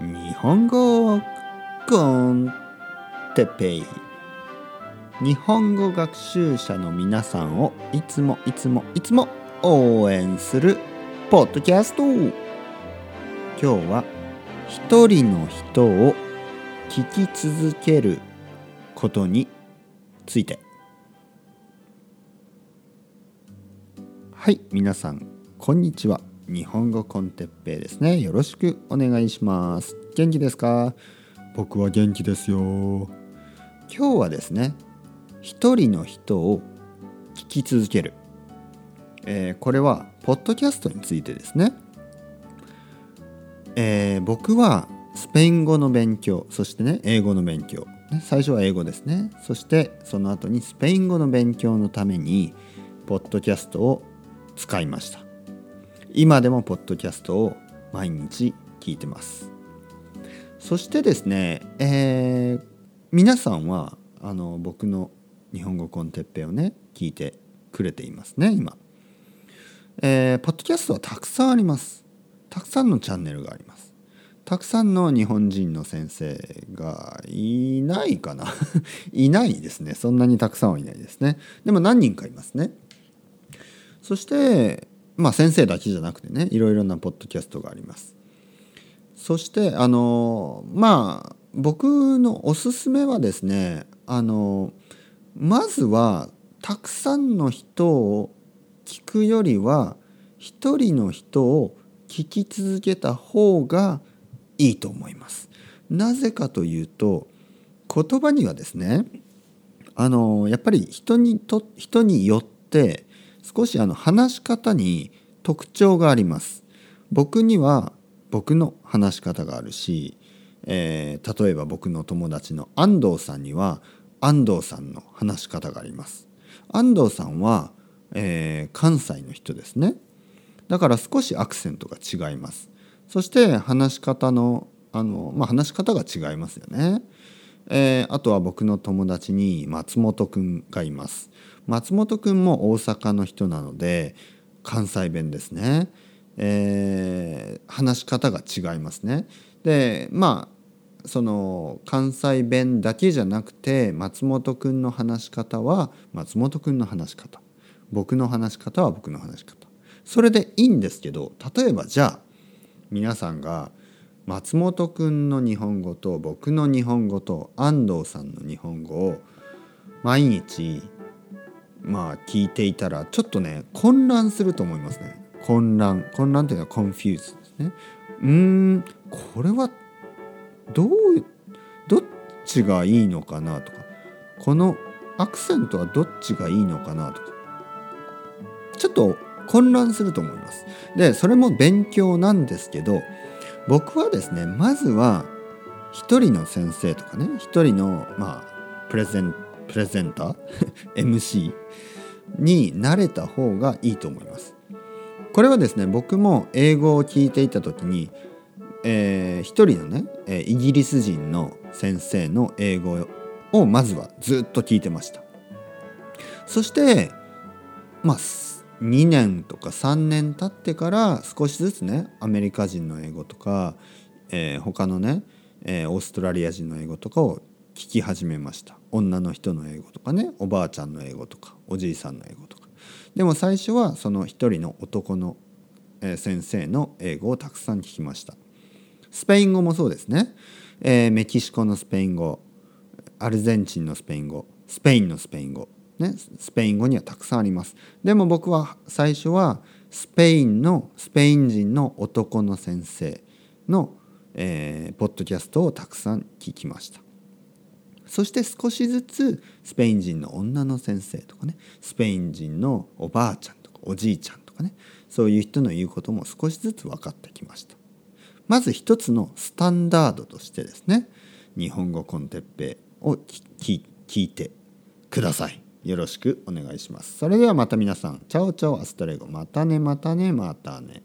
日本語コンテペイ。日本語学習者の皆さんをいつもいつもいつも応援するポッドキャスト。今日は一人の人を聞き続けることについて。はい皆さんこんにちは。日本語コンテッペイですね。よろしくお願いします。元気ですか？僕は元気ですよ。今日はですね一人の人を聞き続ける、えー、これはポッドキャストについてですね、えー、僕はスペイン語の勉強そしてね英語の勉強。最初は英語ですね。そしてその後にスペイン語の勉強のためにポッドキャストを使いました今でもポッドキャストを毎日聞いてます。そしてですね、えー、皆さんはあの僕の日本語コンテッペをね聞いてくれていますね今、えー、ポッドキャストはたくさんあります。たくさんのチャンネルがあります。たくさんの日本人の先生がいないかな。いないですね。そんなにたくさんはいないですね。でも何人かいますね。そしてまあ先生だけじゃなくてねいろいろなポッドキャストがあります。そしてあのまあ僕のおすすめはですねあのまずはたくさんの人を聞くよりは一人の人を聞き続けた方がいいと思います。なぜかというと言葉にはですねあのやっぱり人にと人によって少しあの話し方に特徴があります。僕には僕の話し方があるし、えー、例えば僕の友達の安藤さんには安藤さんの話し方があります。安藤さんは、えー、関西の人ですね。だから少しアクセントが違います。そして話し方のあの、まあ、話し方が違いますよね。えー、あとは僕の友達に松本くんがいます。松本くんも大阪の人なので関西弁ですね、えー、話し方が違いますね。でまあその関西弁だけじゃなくて松本くんの話し方は松本くんの話し方僕の話し方は僕の話し方それでいいんですけど例えばじゃあ皆さんが松本くんの日本語と僕の日本語と安藤さんの日本語を毎日まあ聞いていたらちょっとね混乱すると思いますね。混乱。混乱というのは confuse ですね。うーんこれはどうどっちがいいのかなとか。このアクセントはどっちがいいのかなとか。ちょっと混乱すると思います。でそれも勉強なんですけど僕はですねまずは一人の先生とかね一人のまあプレゼンプレゼンター MC になれた方がいいと思います。これはですね僕も英語を聞いていた時に、えー、一人のねイギリス人の先生の英語をまずはずっと聞いてました。そしてまあ2年とか3年経ってから少しずつねアメリカ人の英語とか、えー、他のね、えー、オーストラリア人の英語とかを聞き始めました。女の人の英語とかねおばあちゃんの英語とかおじいさんの英語とか。でも最初はその一人の男の先生の英語をたくさん聞きました。スペイン語もそうですね、えー、メキシコのスペイン語アルゼンチンのスペイン語スペインのスペイン語。ねスペイン語にはたくさんあります。でも僕は最初はスペインのスペイン人の男の先生の、えー、ポッドキャストをたくさん聞きました。そして少しずつスペイン人の女の先生とかねスペイン人のおばあちゃんとかおじいちゃんとかねそういう人の言うことも少しずつ分かってきました。まず一つのスタンダードとしてですね日本語コンテッペを聞いてください。よろしくお願いします。それではまた皆さん。チャオチャオアストレゴ。またねまたねまたね。